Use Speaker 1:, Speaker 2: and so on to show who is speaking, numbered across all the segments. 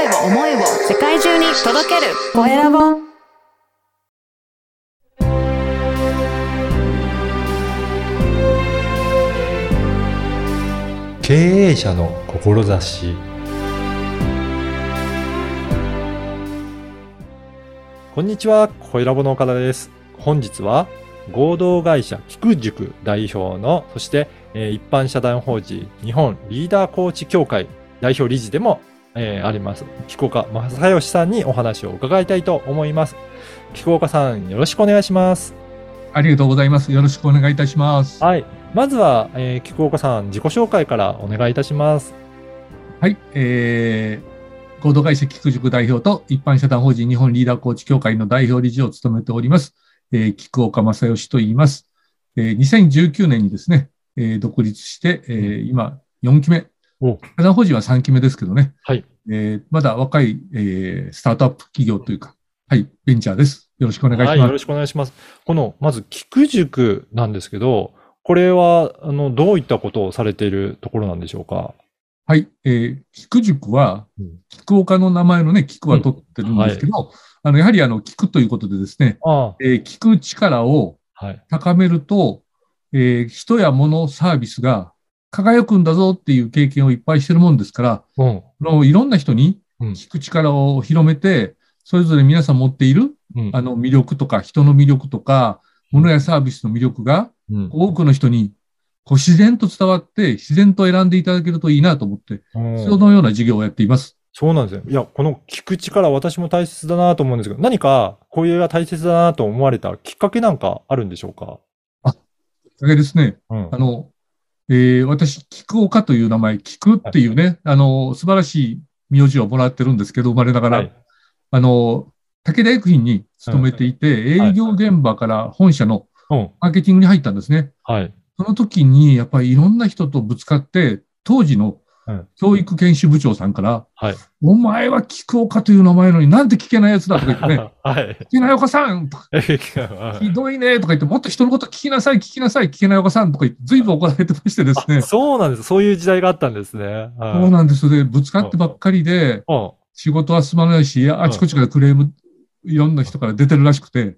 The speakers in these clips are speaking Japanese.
Speaker 1: 声を、思いを世界中に届けるコエラボ。
Speaker 2: 経営者の志こんにちは、小ラボの岡田です。本日は合同会社菊塾代表の、そして、えー一般社団法人日本リーダーコーチ協会代表理事でも、えーあります、菊岡正義さんにお話を伺いたいと思います。菊岡さん、よろしくお願いします。
Speaker 3: ありがとうございます。よろしくお願いいたします。
Speaker 2: はい。まずは、えー菊岡さん、自己紹介からお願いいたします。
Speaker 3: はい。えー、合同会社菊塾代表と一般社団法人日本リーダーコーチ協会の代表理事を務めております。えー、菊岡正義と言います。えー、2019年にですね、えー独立して、えー今4期目。
Speaker 2: お
Speaker 3: 社団法人は3期目ですけどね。
Speaker 2: はい。
Speaker 3: えーまだ若い、えースタートアップ企業というか、はい、ベンチャーです。よろしくお願いし
Speaker 2: はい、
Speaker 3: ます。
Speaker 2: よろしくお願いします。この、まず、菊塾なんですけど、これは、あの、どういったことをされているところなんでしょうか？
Speaker 3: はい。えー、菊塾は
Speaker 2: うん、
Speaker 3: 菊岡の名前のね、菊は取ってるんですけど、あの、やはりあの、菊ということでですね、
Speaker 2: あ
Speaker 3: えー聞く力を。高めると、えー人や物、サービスが輝くんだぞっていう経験をいっぱいしてるもんですから、
Speaker 2: うん。
Speaker 3: あのいろんな人に
Speaker 2: うん
Speaker 3: 聞く力を広めて、それぞれ皆さん持っている
Speaker 2: うん。
Speaker 3: あの魅力とか、人の魅力とか、物やサービスの魅力が
Speaker 2: うん
Speaker 3: 多くの人にこう自然と伝わって、自然と選んでいただけるといいなと思って、
Speaker 2: うん
Speaker 3: そのような授業をやっています。
Speaker 2: そうなんですよ。いや、この聞く力、私も大切だなと思うんですけど、何か、こういうが大切だなと思われたきっかけなんかあるんでしょうか？
Speaker 3: それですね、
Speaker 2: うん
Speaker 3: あ。の、えー私、菊岡という名前、菊っていうね、あの、素晴らしい名字をもらってるんですけど、生まれながら、
Speaker 2: はい。
Speaker 3: あの、武田薬品に勤めていて、
Speaker 2: はい
Speaker 3: 営業現場から本社の
Speaker 2: うん。
Speaker 3: マーケティングに入ったんですね。
Speaker 2: はい。
Speaker 3: その時に、やっぱりいろんな人とぶつかって、当時の
Speaker 2: うん
Speaker 3: 教育研修部長さんから、
Speaker 2: はい。
Speaker 3: お前は菊岡という名前なのになんて聞けないやつだとか言ってね、
Speaker 2: はい。
Speaker 3: 聞けない岡さんとか ひどいねとか言って、もっと人のこと聞きなさい、聞きなさい、聞けない岡さんとか言って、ずいぶん怒られてましてですね。
Speaker 2: そうなんです。そういう時代があったんですね。はい
Speaker 3: そうなんですよね。ぶつかってばっかりで、
Speaker 2: うん
Speaker 3: 仕事は進まないし、あちこちからクレーム、いろんな人から出てるらしくて、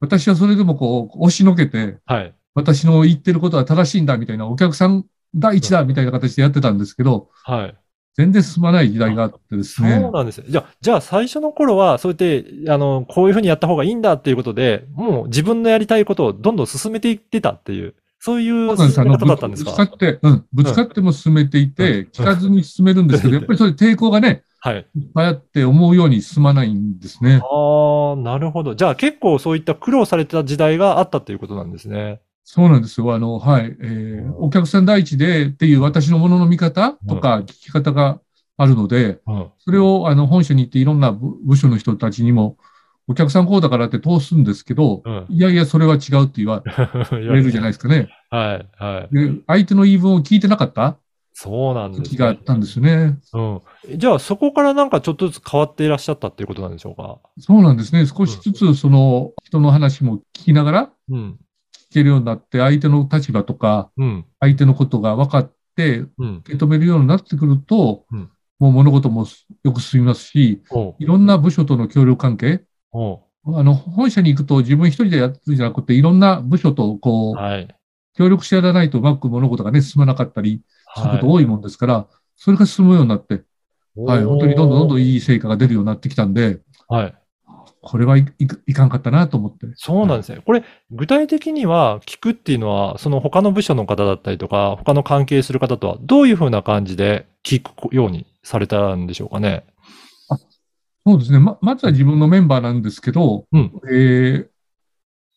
Speaker 3: 私はそれでもこう、押しのけて、
Speaker 2: はい。
Speaker 3: 私の言ってることは正しいんだみたいな、お客さん第一だみたいな形でやってたんですけど、
Speaker 2: はい。
Speaker 3: 全然進まない時代があってです
Speaker 2: そう
Speaker 3: ね。
Speaker 2: なんですよ。じゃあ、じゃあ最初の頃は、そうやって、あの、こういうふうにやった方がいいんだっていうことで、もう自分のやりたいことをどんどん進めていってたっていう、そういう進め方だったんですか？
Speaker 3: ぶつかって、うん、ぶつかっても進めていて、聞かずに進めるんですけど、やっぱりそれ抵抗がね、
Speaker 2: はい。
Speaker 3: いっぱいあって思うように進まないんですね。
Speaker 2: ああ、なるほど。じゃあ結構そういった苦労されてた時代があったっていうことなんですね。
Speaker 3: そうなんですよ。あの、はい。えーお客さん第一でっていう私のものの見方とか聞き方があるので、
Speaker 2: うん。
Speaker 3: それをあの本社に行っていろんな部部署の人たちにも、お客さんこうだからって通すんですけど、
Speaker 2: うん。
Speaker 3: いやいや、それは違うって言わ
Speaker 2: 言
Speaker 3: れるじゃないですかね。
Speaker 2: はい、はい。
Speaker 3: で相手の言い分を聞いてなかった
Speaker 2: そうなんです
Speaker 3: 時があったんですよね。
Speaker 2: うん。じゃあそこからなんかちょっとずつ変わっていらっしゃったっていうことなんでしょうか？
Speaker 3: そうなんですね。少しずつその人の話も聞きながら
Speaker 2: うん。
Speaker 3: 聞けるようになって、相手の立場とか、
Speaker 2: うん。
Speaker 3: 相手のことが分かって
Speaker 2: うん。
Speaker 3: 受け止めるようになってくると、
Speaker 2: うん
Speaker 3: もう物事もよく進みますし、いろんな部署との協力関係、あの、本社に行くと自分一人でやってるんじゃなくて、いろんな部署とこう、
Speaker 2: はい。
Speaker 3: 協力しやらないとうまく物事がね、進まなかったり、そういう
Speaker 2: はい
Speaker 3: こと多いもんですから、それが進むようになって、はい、本当にどんどんどんどんいい成果が出るようになってきたんで、
Speaker 2: はい。
Speaker 3: これはいいいかんかったなと思って。
Speaker 2: そうなんですね。これ、具体的には、聞くっていうのは、その他の部署の方だったりとか、他の関係する方とは、どういうふうな感じで聞くようにされたんでしょうかね？
Speaker 3: そうですね。ま、まずは自分のメンバーなんですけど、
Speaker 2: うん
Speaker 3: えー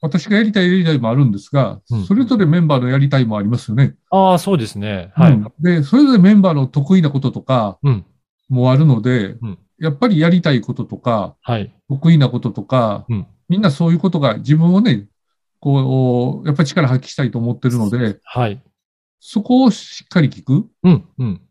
Speaker 3: 私がやりたいやりたいもあるんですが、
Speaker 2: うん
Speaker 3: それぞれメンバーのやりたいもありますよね。
Speaker 2: ああ、そうですね。はい。
Speaker 3: うんで、それぞれメンバーの得意なこととか
Speaker 2: うん。
Speaker 3: もあるので、
Speaker 2: うん
Speaker 3: やっぱりやりたいこととか、
Speaker 2: はい。
Speaker 3: 得意なこととか、
Speaker 2: うん
Speaker 3: みんなそういうことが自分をね、こう、やっぱり力発揮したいと思ってるので、
Speaker 2: はい。
Speaker 3: そこをしっかり聞く。
Speaker 2: うん、うん。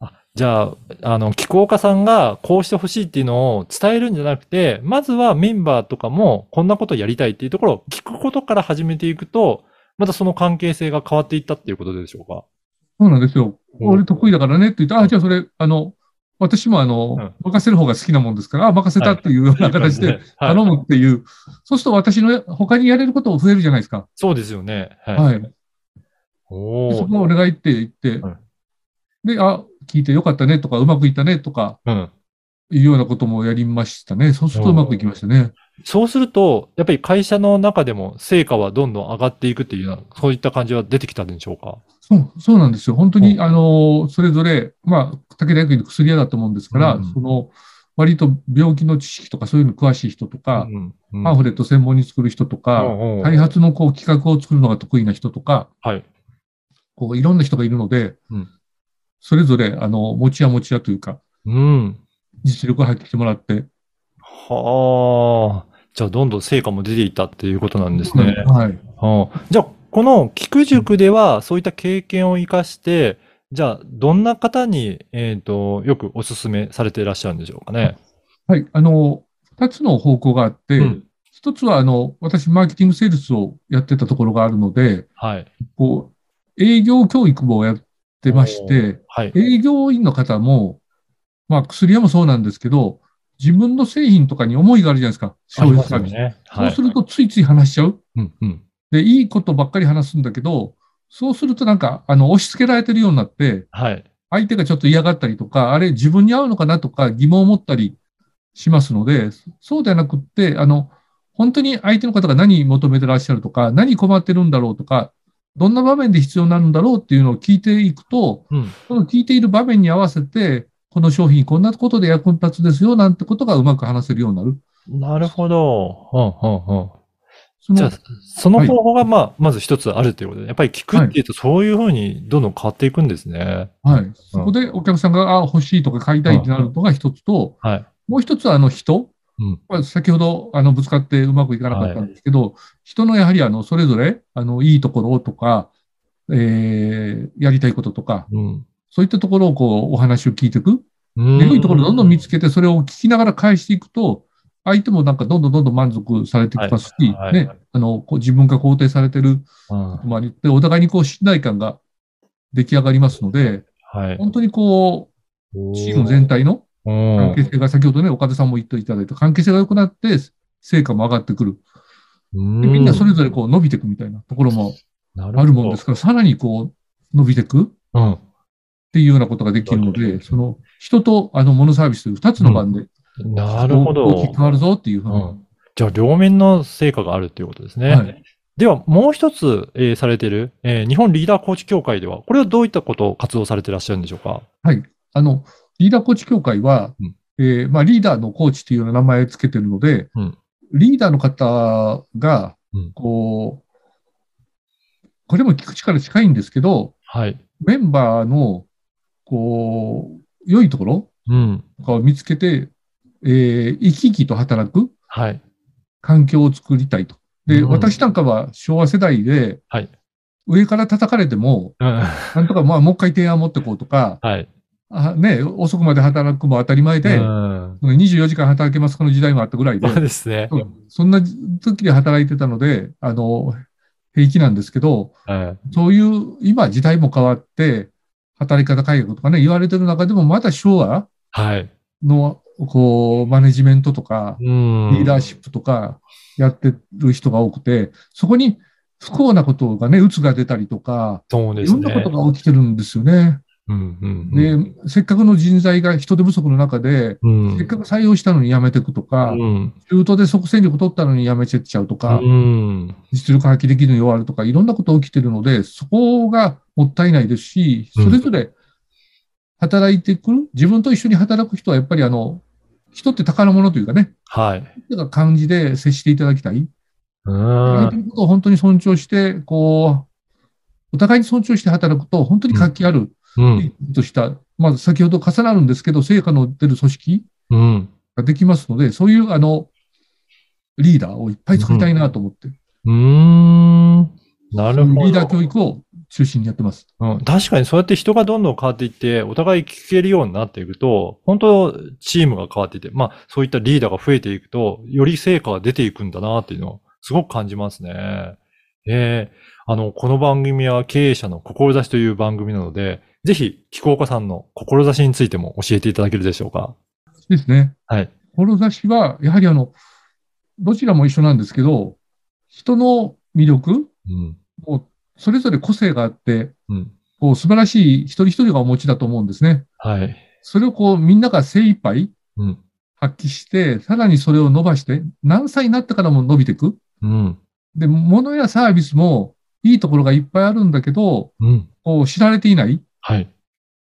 Speaker 2: あじゃあ、あの、気候家さんがこうしてほしいっていうのを伝えるんじゃなくて、まずはメンバーとかもこんなことやりたいっていうところを聞くことから始めていくと、またその関係性が変わっていったっていうことでしょうか？
Speaker 3: そうなんですよ。
Speaker 2: うん
Speaker 3: 俺得意だからねって言って、あ、じゃあそれ、あの、私もあの、
Speaker 2: うん
Speaker 3: 任せる方が好きなもんですから、あ、任せたっていうような形で
Speaker 2: はい
Speaker 3: 頼むっていう、そうすると私の他にやれることも増えるじゃないですか。
Speaker 2: そうですよね。はい。
Speaker 3: はい。
Speaker 2: お
Speaker 3: そこはお願いって言って、
Speaker 2: うん
Speaker 3: で、あ、聞いてよかったねとか、うまくいったねとか、
Speaker 2: うん。
Speaker 3: いうようなこともやりましたね。そうするとうまくいきましたね。
Speaker 2: そうすると、やっぱり会社の中でも成果はどんどん上がっていくっていうような、そういった感じは出てきたんでしょうか？
Speaker 3: そう、そうなんですよ。本当に、
Speaker 2: う
Speaker 3: あの、それぞれ、まあ、武田薬品の薬屋だと思うんですから、
Speaker 2: うん
Speaker 3: その、割と病気の知識とかそういうの詳しい人とか、
Speaker 2: うんうん
Speaker 3: パンフレット専門に作る人とか、開発のこう企画を作るのが得意な人とか、
Speaker 2: はい。
Speaker 3: こういろんな人がいるので、
Speaker 2: うん
Speaker 3: それぞれ、あの、持ち屋持ち屋というか、
Speaker 2: うん。
Speaker 3: 実力を発揮してもらって。
Speaker 2: はあ。じゃあ、どんどん成果も出ていったっていうことなんですね。
Speaker 3: はい。
Speaker 2: はあじゃあ、この菊塾では、そういった経験を生かして、じゃあ、どんな方に、えっ、と、よくお勧めされていらっしゃるんでしょうかね。
Speaker 3: はい。あの、二つの方向があって、
Speaker 2: うん
Speaker 3: 一つは、あの、私、マーケティングセールスをやってたところがあるので、
Speaker 2: はい。
Speaker 3: こう、営業教育もやってまして、
Speaker 2: はい。
Speaker 3: 営業員の方も、まあ、薬屋もそうなんですけど、自分の製品とかに思いがあるじゃないですか。
Speaker 2: あります
Speaker 3: サービス。
Speaker 2: よね。
Speaker 3: そう
Speaker 2: はい。
Speaker 3: するとついつい話しちゃう。
Speaker 2: うんうん。
Speaker 3: で、いいことばっかり話すんだけど、そうするとなんか、あの、押し付けられてるようになって、
Speaker 2: はい。
Speaker 3: 相手がちょっと嫌がったりとか、あれ自分に合うのかなとか疑問を持ったりしますので、そうではなくって、あの、本当に相手の方が何求めてらっしゃるとか、何困ってるんだろうとか、どんな場面で必要になるんだろうっていうのを聞いていくと、
Speaker 2: うん。
Speaker 3: その聞いている場面に合わせて、この商品こんなことで役立つですよなんてことがうまく話せるようになる。
Speaker 2: なるほど。うんうんうん。
Speaker 3: その
Speaker 2: じゃあ、その方法が、まあ、まず一つあるということで、やっぱり聞くっていうと、そういうふうにどんどん変わっていくんですね。
Speaker 3: はい。そこでお客さんが、あ、欲しいとか買いたいってなるのが一つと、
Speaker 2: はい。
Speaker 3: もう一つはあの人。
Speaker 2: うん
Speaker 3: まあ先ほどあのぶつかってうまくいかなかったんですけど、人のやはりあのそれぞれあのいいところとか、えーやりたいこととか、
Speaker 2: うん。
Speaker 3: そういったところをこうお話を聞いていく。
Speaker 2: うん
Speaker 3: で良いところをどんどん見つけて、それを聞きながら返していくと、相手もなんかどんどんどんどん満足されてきますし、
Speaker 2: はいはい
Speaker 3: ね、あの、こう自分が肯定されてる
Speaker 2: うん
Speaker 3: まあ、で、お互いにこう信頼感が出来上がりますので、
Speaker 2: はい。
Speaker 3: 本当にこう、チーム全体の
Speaker 2: うん
Speaker 3: 関係性が、先ほどね、岡田さんも言っていただいた関係性が良くなって、成果も上がってくる。でみんなそれぞれこう伸びていくみたいなところも
Speaker 2: あ
Speaker 3: あるもんですから、さらにこう伸びていくっ
Speaker 2: うん。
Speaker 3: ていうようなことができるので、その人とあのモノサービスという二つの番で、
Speaker 2: なるほど。
Speaker 3: 大きく変わるぞっていうふうに。
Speaker 2: うんじゃあ、両面の成果があるっていうことですね。
Speaker 3: はい
Speaker 2: では、もう一つ、えーされている、えー日本リーダーコーチ協会では、これはどういったことを活動されていらっしゃるんでしょうか？
Speaker 3: はい。あの、リーダーコーチ協会は、
Speaker 2: うん
Speaker 3: えーまあ、リーダーのコーチっていうような名前をつけてるので、
Speaker 2: うん
Speaker 3: リーダーの方が
Speaker 2: うん、
Speaker 3: こう、これも聞く力近いんですけど、
Speaker 2: はい。
Speaker 3: メンバーの、こう、良いところ
Speaker 2: うん。
Speaker 3: とかを見つけて、えー生き生きと働く
Speaker 2: はい。
Speaker 3: 環境を作りたいと。で、
Speaker 2: うん
Speaker 3: 私なんかは昭和世代で、
Speaker 2: はい
Speaker 3: 上から叩かれても、
Speaker 2: うん
Speaker 3: なんとかまあもう一回提案持ってこうとか、
Speaker 2: はい。
Speaker 3: あね、遅くまで働くも当たり前で、
Speaker 2: うん
Speaker 3: 24時間働けますこの時代もあったぐらいで、
Speaker 2: そうですね。
Speaker 3: うんそんな時で働いてたので、あの、平気なんですけど、
Speaker 2: はい
Speaker 3: そういう、今時代も変わって、働き方改革とかね、言われてる中でも、まだ昭和
Speaker 2: はい。
Speaker 3: の、こう、マネジメントとか、
Speaker 2: うん。
Speaker 3: リーダーシップとかやってる人が多くて、そこに不幸なことがね、鬱が出たりとか、
Speaker 2: そうですね。
Speaker 3: いろんなことが起きてるんですよね。
Speaker 2: うんうんうん
Speaker 3: で、せっかくの人材が人手不足の中で、
Speaker 2: うん
Speaker 3: せっかく採用したのに辞めていくとか、
Speaker 2: うん
Speaker 3: 中途で即戦力取ったのに辞めてっちゃうとか、
Speaker 2: うん
Speaker 3: 実力発揮できるのに弱るとか、いろんなこと起きてるので、そこがもったいないですし、それぞれ働いてくる、自分と一緒に働く人はやっぱりあの、人って宝物というかね、
Speaker 2: はい。
Speaker 3: だから感じで接していただきたい。
Speaker 2: う
Speaker 3: 相手
Speaker 2: ん。
Speaker 3: のことを本当に尊重して、こう、お互いに尊重して働くと、本当に活気ある、
Speaker 2: うん。
Speaker 3: とした、まず先ほど重なるんですけど、成果の出る組織
Speaker 2: うん。
Speaker 3: ができますので、そういうあの、リーダーをいっぱい作りたいなと思って、
Speaker 2: うーん。なるほど。
Speaker 3: リーダー教育を中心にやってます。
Speaker 2: うん、確かにそうやって人がどんどん変わっていって、お互い聞けるようになっていくと、本当チームが変わっていって、まあそういったリーダーが増えていくと、より成果が出ていくんだなっていうのをすごく感じますね。ええあの、この番組は経営者の志という番組なので、ぜひ、気候家さんの志についても教えていただけるでしょうか？
Speaker 3: ですね。
Speaker 2: はい。
Speaker 3: 志は、やはりあの、どちらも一緒なんですけど、人の魅力、
Speaker 2: うん。
Speaker 3: もうそれぞれ個性があって、
Speaker 2: うん。
Speaker 3: こう素晴らしい一人一人がお持ちだと思うんですね。
Speaker 2: はい。
Speaker 3: それをこうみんなが精一杯
Speaker 2: うん。
Speaker 3: 発揮して、さらにそれを伸ばして、何歳になってからも伸びていく。
Speaker 2: うん。
Speaker 3: で、物やサービスもいいところがいっぱいあるんだけど、
Speaker 2: うん。
Speaker 3: こう知られていない
Speaker 2: はい。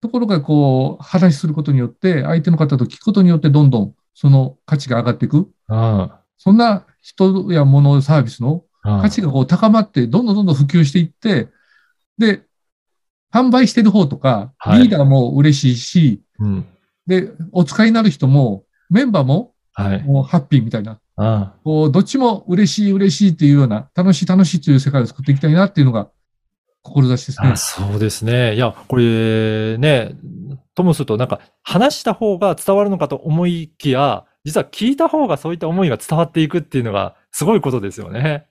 Speaker 3: ところがこう話することによって、相手の方と聞くことによってどんどんその価値が上がっていく。
Speaker 2: あ
Speaker 3: そんな人や物、サービスの
Speaker 2: あ。
Speaker 3: 価値がこう高まって、どんどんどんどん普及していって、で、販売してる方とか、
Speaker 2: はい
Speaker 3: リーダーも嬉しいし、
Speaker 2: うん。
Speaker 3: で、お使いになる人も、メンバーも
Speaker 2: はい。
Speaker 3: もうハッピーみたいな、
Speaker 2: あ
Speaker 3: こう、どっちも嬉しい嬉しいっていうような、楽しい楽しいという世界を作っていきたいなっていうのが、志ですね
Speaker 2: あ。そうですね。いや、これね、ともするとなんか話した方が伝わるのかと思いきや、実は聞いた方がそういった思いが伝わっていくっていうのがすごいことですよね。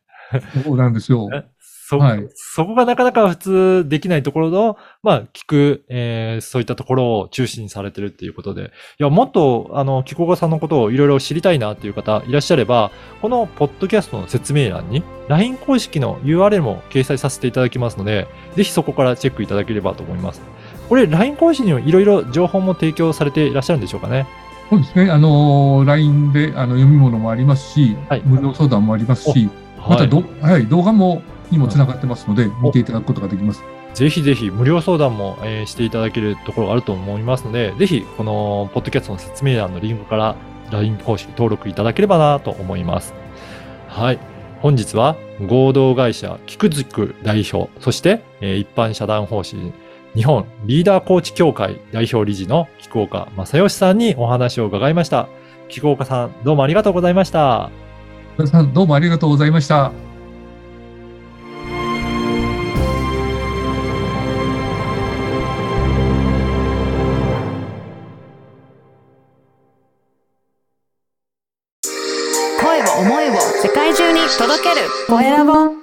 Speaker 3: そうなんですよ。
Speaker 2: えそ、
Speaker 3: はい
Speaker 2: そこがなかなか普通できないところの、まあ、聞く、えーそういったところを中心にされてるっていうことで、いや、もっと、あの、気候家さんのことをいろいろ知りたいなっていう方いらっしゃれば、このポッドキャストの説明欄に、LINE 公式の URL も掲載させていただきますので、ぜひそこからチェックいただければと思います。これ、LINE 公式にもいろいろ情報も提供されていらっしゃるんでしょうかね？
Speaker 3: そうですね。あのー、LINE であの読み物もありますし、
Speaker 2: はい
Speaker 3: 無料相談もありますし、またど、はい、動画も、にもつながってますので、見ていただくことができます。
Speaker 2: ぜひぜひ無料相談も、えーしていただけるところがあると思いますので、ぜひこのポッドキャストの説明欄のリンクから LINE 公式登録いただければなと思います。はい。本日は合同会社菊塾代表、そして、えー一般社団法人日本リーダーコーチ協会代表理事の菊岡正義さんにお話を伺いました。菊岡さん、どうもありがとうございました。
Speaker 3: 皆さん、どうもありがとうございました。
Speaker 1: 声を